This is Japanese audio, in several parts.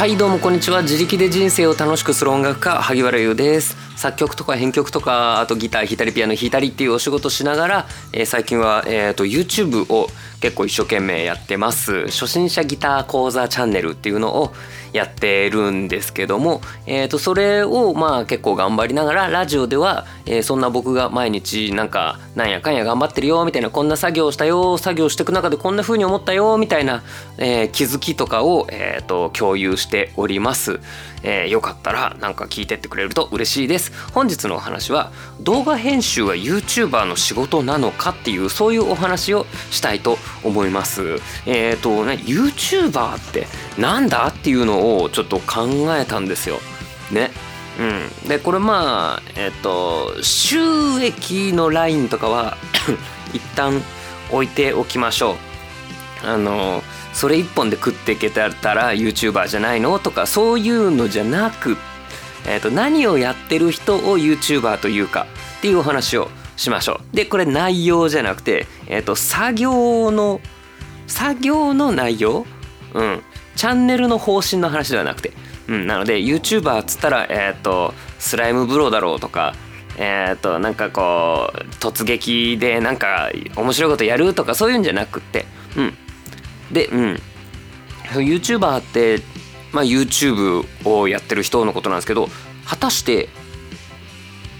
はいどうもこんにちは。自力で人生を楽しくする音楽家萩原優です。作曲とか編曲とかあとギター弾いたりピアノ弾いたりっていうお仕事しながら、えー、最近は、えーと、YouTube を結構一生懸命やってます。初心者ギター講座チャンネルっていうのをやってるんですけども、えー、とそれをまあ結構頑張りながらラジオでは、え、そんな僕が毎日なんかなんやかんや頑張ってるよみたいなこんな作業したよ作業していく中でこんな風に思ったよみたいな、え、気づきとかを、えー、と共有しております。えー、よかったらなんか聞いてってくれると嬉しいです本日のお話は動画編集は YouTuber の仕事なのかっていうそういうお話をしたいと思いますえっ、ー、とね YouTuber ってなんだっていうのををちょっと考えたんですよ。ね。うん、でこれまあえっ、と収益のラインとかは 一旦置いておきましょう。あのそれ一本で食っていけたら YouTuber じゃないのとかそういうのじゃなく、えー、と何をやってる人を YouTuber というかっていうお話をしましょう。でこれ内容じゃなくて、えー、と作業の作業の内容うん。チャンネルの方針の話ではなくて、うん、なので YouTuber っつったら、えっ、ー、とスライムブローだろうとかえっ、ー、となんかこう突撃でなんか面白いことやるとかそういうんじゃなくて。うん。でうん。YouTuber って、まあ、YouTube をやってる人のことなんですけど果たして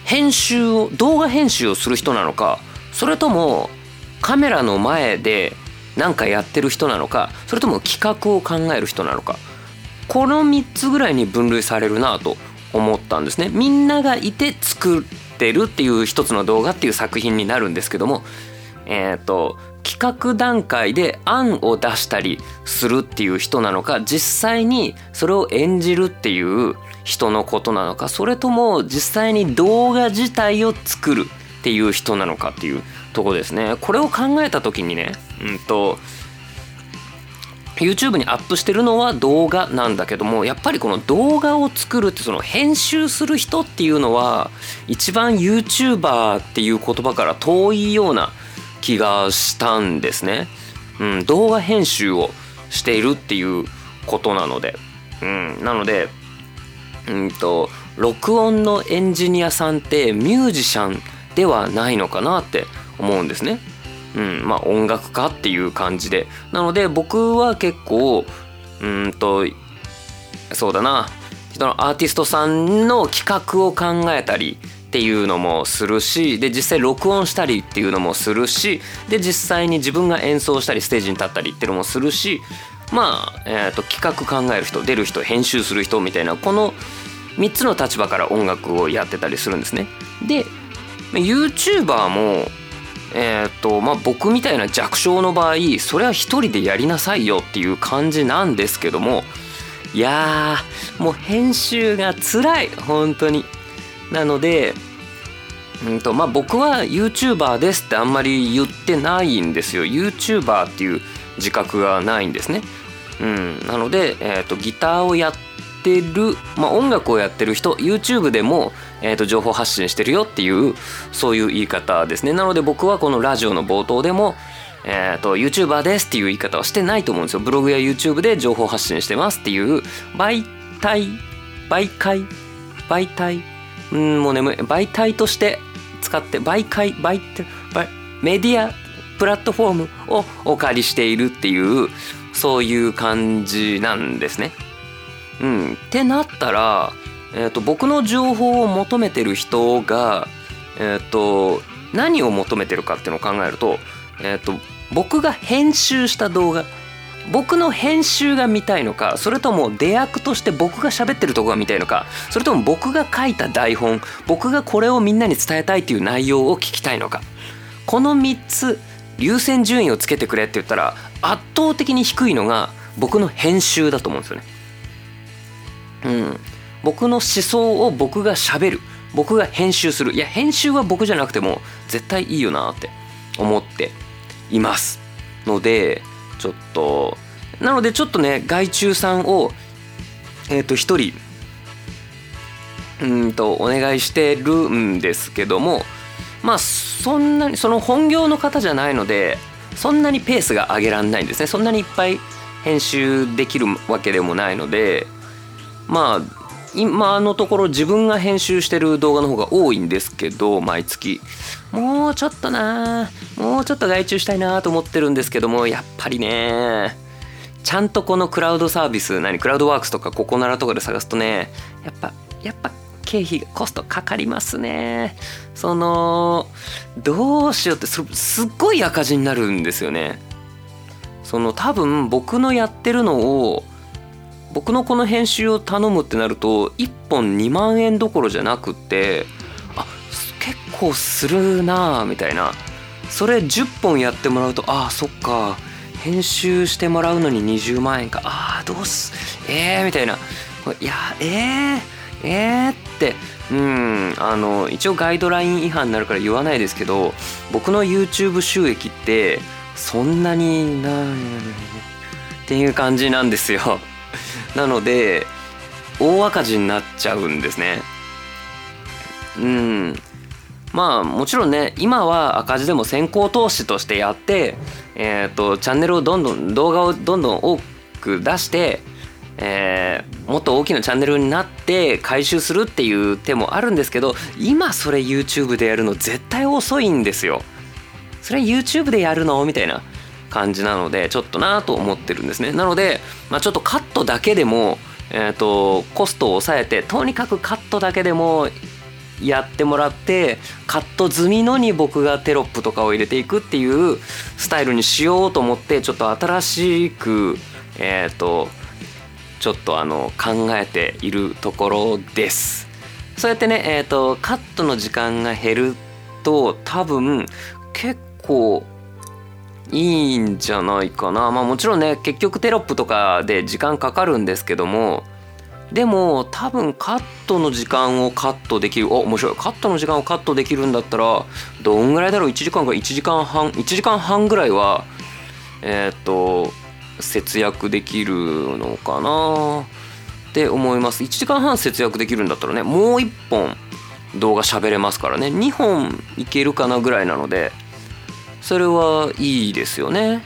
編集を動画編集をする人なのかそれともカメラの前で何かやってる人なのかそれとも企画を考える人なのか。この3つぐらいに分類されるなと思ったんですね。みんながいて作ってるっていう一つの動画っていう作品になるんですけどもえっ、ー、と企画段階で案を出したりするっていう人なのか実際にそれを演じるっていう人のことなのかそれとも実際に動画自体を作るっていう人なのかっていうとこですねこれを考えた時にねうんと YouTube にアップしてるのは動画なんだけどもやっぱりこの動画を作るってその編集する人っていうのは一番 YouTuber っていう言葉から遠いような気がしたんですね。うん、動画編集をしているっていうことなので、うん、なので、うんと、録音のエンジニアさんってミュージシャンではないのかなって思うんですね。うん、まあ音楽家っていう感じで。なので僕は結構、うんと、そうだな、人のアーティストさんの企画を考えたり、っていうのもするしで実際録音したりっていうのもするしで実際に自分が演奏したりステージに立ったりっていうのもするしまあ、えーと、企画考える人出る人編集する人みたいなこの3つの立場から音楽をやってたりするんですね。で YouTuber もえーとまあ、僕みたいな弱小の場合それは一人でやりなさいよっていう感じなんですけどもいやもう編集が辛い本当に。なので、うんとまあ、僕は YouTuber ですってあんまり言ってないんですよ。YouTuber っていう自覚がないんですね、うん、なので、えーと、ギターをやってる、まあ、音楽をやってる人 YouTube でも、えーと、情報発信してるよっていうそういう言い方ですね。なので僕はこのラジオの冒頭でもえーと、YouTuber ですっていう言い方はしてないと思うんですよ。ブログや YouTube で情報発信してますっていう媒体媒介媒体？うんもう眠い媒体として使って媒介媒体メディアプラットフォームをお借りしているっていうそういう感じなんですね。うん、ってなったら、えーと、僕の情報を求めてる人が、えーと、何を求めてるかっていうのを考えると,、えーと僕が編集した動画僕の編集が見たいのかそれとも出役として僕が喋ってるとこが見たいのかそれとも僕が書いた台本僕がこれをみんなに伝えたいっていう内容を聞きたいのかこの3つ優先順位をつけてくれって言ったら圧倒的に低いのが僕の編集だと思うんですよね。うん、僕の思想を僕がしゃべる。僕が編集する。いや編集は僕じゃなくても絶対いいよなって思っています。のでちょっとなのでちょっとね害虫さんをえっ、ー、と一人うんとお願いしてるんですけどもまあそんなにその本業の方じゃないのでそんなにペースが上げられないんですね。そんなにいっぱい編集できるわけでもないのでまあ今のところ自分が編集してる動画の方が多いんですけど毎月。もうちょっとなもうちょっと外注したいなと思ってるんですけどもやっぱりねちゃんとこのクラウドサービス何クラウドワークスとかココナラとかで探すとねやっぱやっぱ経費コストかかりますねそのどうしようってすっごい赤字になるんですよね。その多分僕のやってるのを僕のこの編集を頼むってなると1本2万円どころじゃなくってあ結構するなあみたいな。それ10本やってもらうとああそっか編集してもらうのに20万円か。ああどうすええー、みたいな。いやえー、えー、って。うんあの一応ガイドライン違反になるから言わないですけど僕の YouTube 収益ってそんなになっていう感じなんですよ。なので大赤字になっちゃうんですね。うん。まあもちろんね今は赤字でも先行投資としてやって、えーと、チャンネルをどんどん動画をどんどん多く出して、えー、もっと大きなチャンネルになって回収するっていう手もあるんですけど今それ YouTube でやるの絶対遅いんですよ。それ YouTube でやるの？みたいな。感じなのでちょっとなと思ってるんですね。なので、まあ、ちょっとカットだけでも、えーと、コストを抑えてとにかくカットだけでもやってもらってカット済みのに僕がテロップとかを入れていくっていうスタイルにしようと思ってちょっと新しくえっ、ー、とちょっとあの考えているところです。そうやってねえっ、ー、とカットの時間が減ると多分結構いいんじゃないかな。まあもちろんね結局テロップとかで時間かかるんですけどもでも多分カットの時間をカットできる。お面白い。カットの時間をカットできるんだったらどんぐらいだろう？1時間か。1時間半。1時間半ぐらいはえっ、と節約できるのかな。って思います。1時間半節約できるんだったらねもう1本動画喋れますからね。2本いけるかなぐらいなので。それはいいですよね。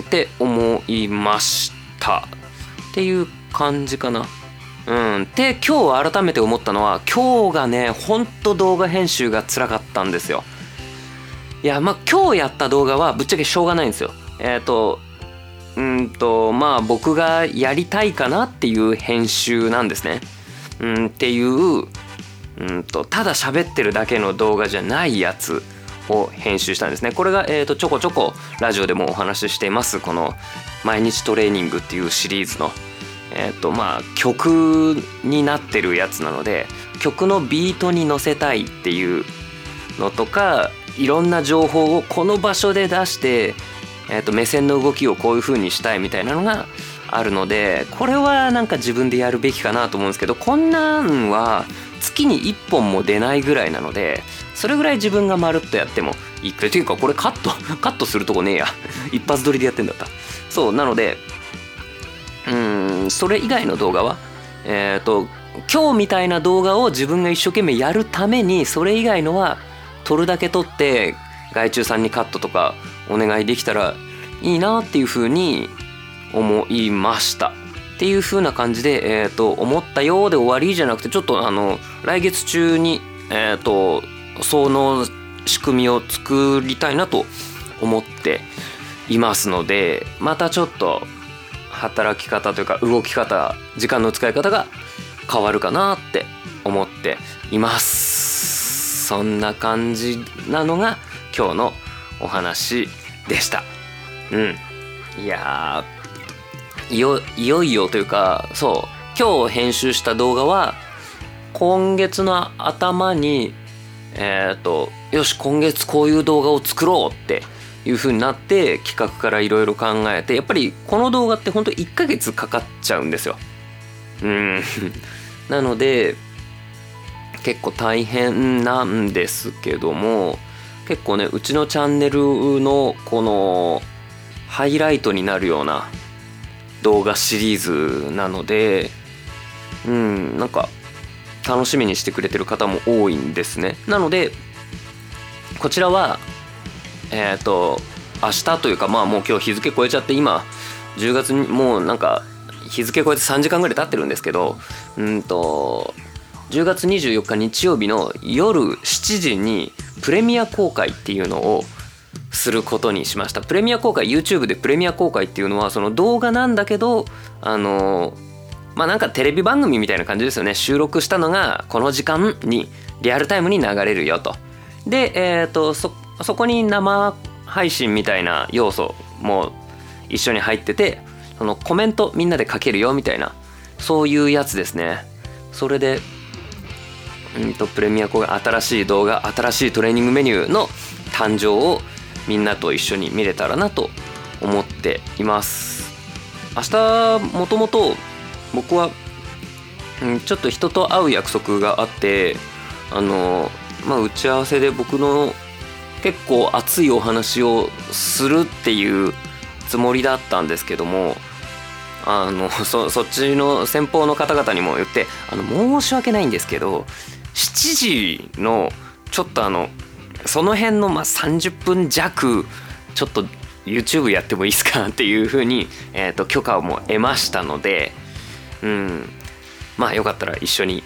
って思いました。っていう感じかな。うん。で今日改めて思ったのは今日がねほんと動画編集が辛かったんですよ。いやまあ今日やった動画はぶっちゃけしょうがないんですよ。えっ、ー、とうんとまあ僕がやりたいかなっていう編集なんですね。うんっていううんとただ喋ってるだけの動画じゃないやつ。を編集したんですね。これが、えーと、ちょこちょこラジオでもお話ししています。この「毎日トレーニング」っていうシリーズの、えーとまあ、曲になってるやつなので曲のビートに乗せたいっていうのとかいろんな情報をこの場所で出して、えー、と目線の動きをこういう風にしたいみたいなのがあるのでこれはなんか自分でやるべきかなと思うんですけどこんなんは月に1本も出ないぐらいなのでそれぐらい自分がまるっとやってもいいくらい。というかこれカット カットするとこねえや。一発撮りでやってんだった。そうなのでうんそれ以外の動画はえっ、ー、と今日みたいな動画を自分が一生懸命やるためにそれ以外のは撮るだけ撮って外注さんにカットとかお願いできたらいいなっていうふうに思いました。っていう風な感じで、えーと、思ったようで終わりじゃなくてちょっとあの来月中に、えーとその仕組みを作りたいなと思っていますのでまたちょっと働き方というか動き方時間の使い方が変わるかなって思っています。そんな感じなのが今日のお話でした。うん。いやいよいよというかそう今日編集した動画は今月の頭にえっ、とよし今月こういう動画を作ろうっていう風になって企画からいろいろ考えてやっぱりこの動画ってほんと1ヶ月かかっちゃうんですよ。うん なので結構大変なんですけども結構ねうちのチャンネルのこのハイライトになるような動画シリーズなのでうんなんか楽しみにしてくれてる方も多いんですね。なのでこちらはえっ、ー、と明日というかまあもう今日日付超えちゃって今10月にもうなんか日付超えて3時間ぐらい経ってるんですけどうんと10月24日日曜日の夜7時にプレミア公開っていうのをすることにしました。プレミア公開 YouTube でプレミア公開っていうのはその動画なんだけどあのまあなんかテレビ番組みたいな感じですよね。収録したのがこの時間にリアルタイムに流れるよと。でえっ、ー、とそそこに生配信みたいな要素も一緒に入っててそのコメントみんなで書けるよみたいなそういうやつですね。それでうんとプレミア公開新しい動画新しいトレーニングメニューの誕生をみんなと一緒に見れたらなと思っています。明日もともと僕は、うん、ちょっと人と会う約束があってあのまあ打ち合わせで僕の結構熱いお話をするっていうつもりだったんですけどもあの そそっちの先方の方々にも言ってあの申し訳ないんですけど7時のちょっとあのその辺のまあ30分弱ちょっと YouTube やってもいいですか？っていうふうに、えー、と許可をも得ましたのでうん。まあよかったら一緒に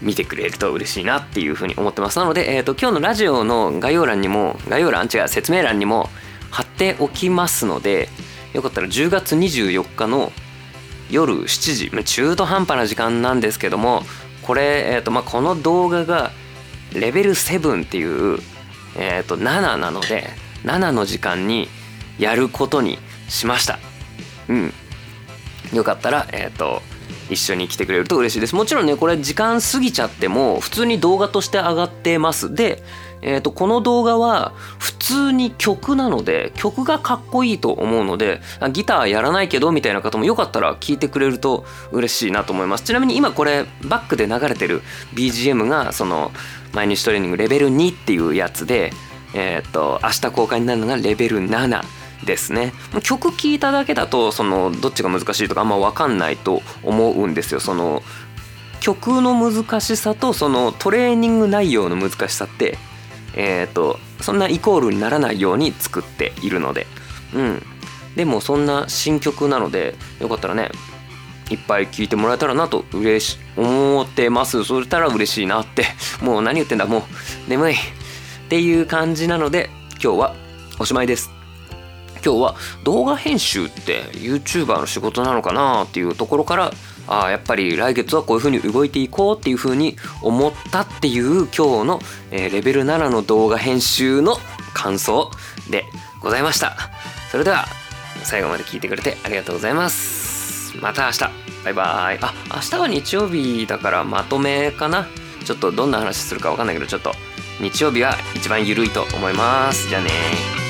見てくれると嬉しいなっていうふうに思ってます。なので、えー、と今日のラジオの概要欄にも概要欄違う説明欄にも貼っておきますのでよかったら10月24日の夜7時中途半端な時間なんですけどもこれ、えーとまあ、この動画がレベル7っていう、えー、と7なので7の時間にやることにしました。うん。よかったらえっ、ー、と一緒に来てくれると嬉しいです。もちろんねこれ時間過ぎちゃっても普通に動画として上がってます。でえーと、この動画は普通に曲なので曲がかっこいいと思うのでギターやらないけどみたいな方もよかったら聴いてくれると嬉しいなと思います。ちなみに今これバックで流れてる BGM がその毎日トレーニングレベル2っていうやつでえっ、ー、と明日公開になるのがレベル7ですね。曲聴いただけだとそのどっちが難しいとかあんま分かんないと思うんですよ。その曲の難しさとそのトレーニング内容の難しさってえっ、ー、とそんなイコールにならないように作っているので。うん。でもそんな新曲なのでよかったらねいっぱい聴いてもらえたらなと嬉し思ってます。そしたら嬉しいなって。もう何言ってんだもう眠い。っていう感じなので今日はおしまいです。今日は動画編集って YouTuber の仕事なのかなっていうところからあやっぱり来月はこういう風に動いていこうっていう風に思ったっていう今日の、えー、レベル7の動画編集の感想でございました。それでは最後まで聞いてくれてありがとうございます。また明日。バイバーイ。あ明日は日曜日だからまとめかな。ちょっとどんな話するか分かんないけどちょっと日曜日が一番緩いと思います。じゃあね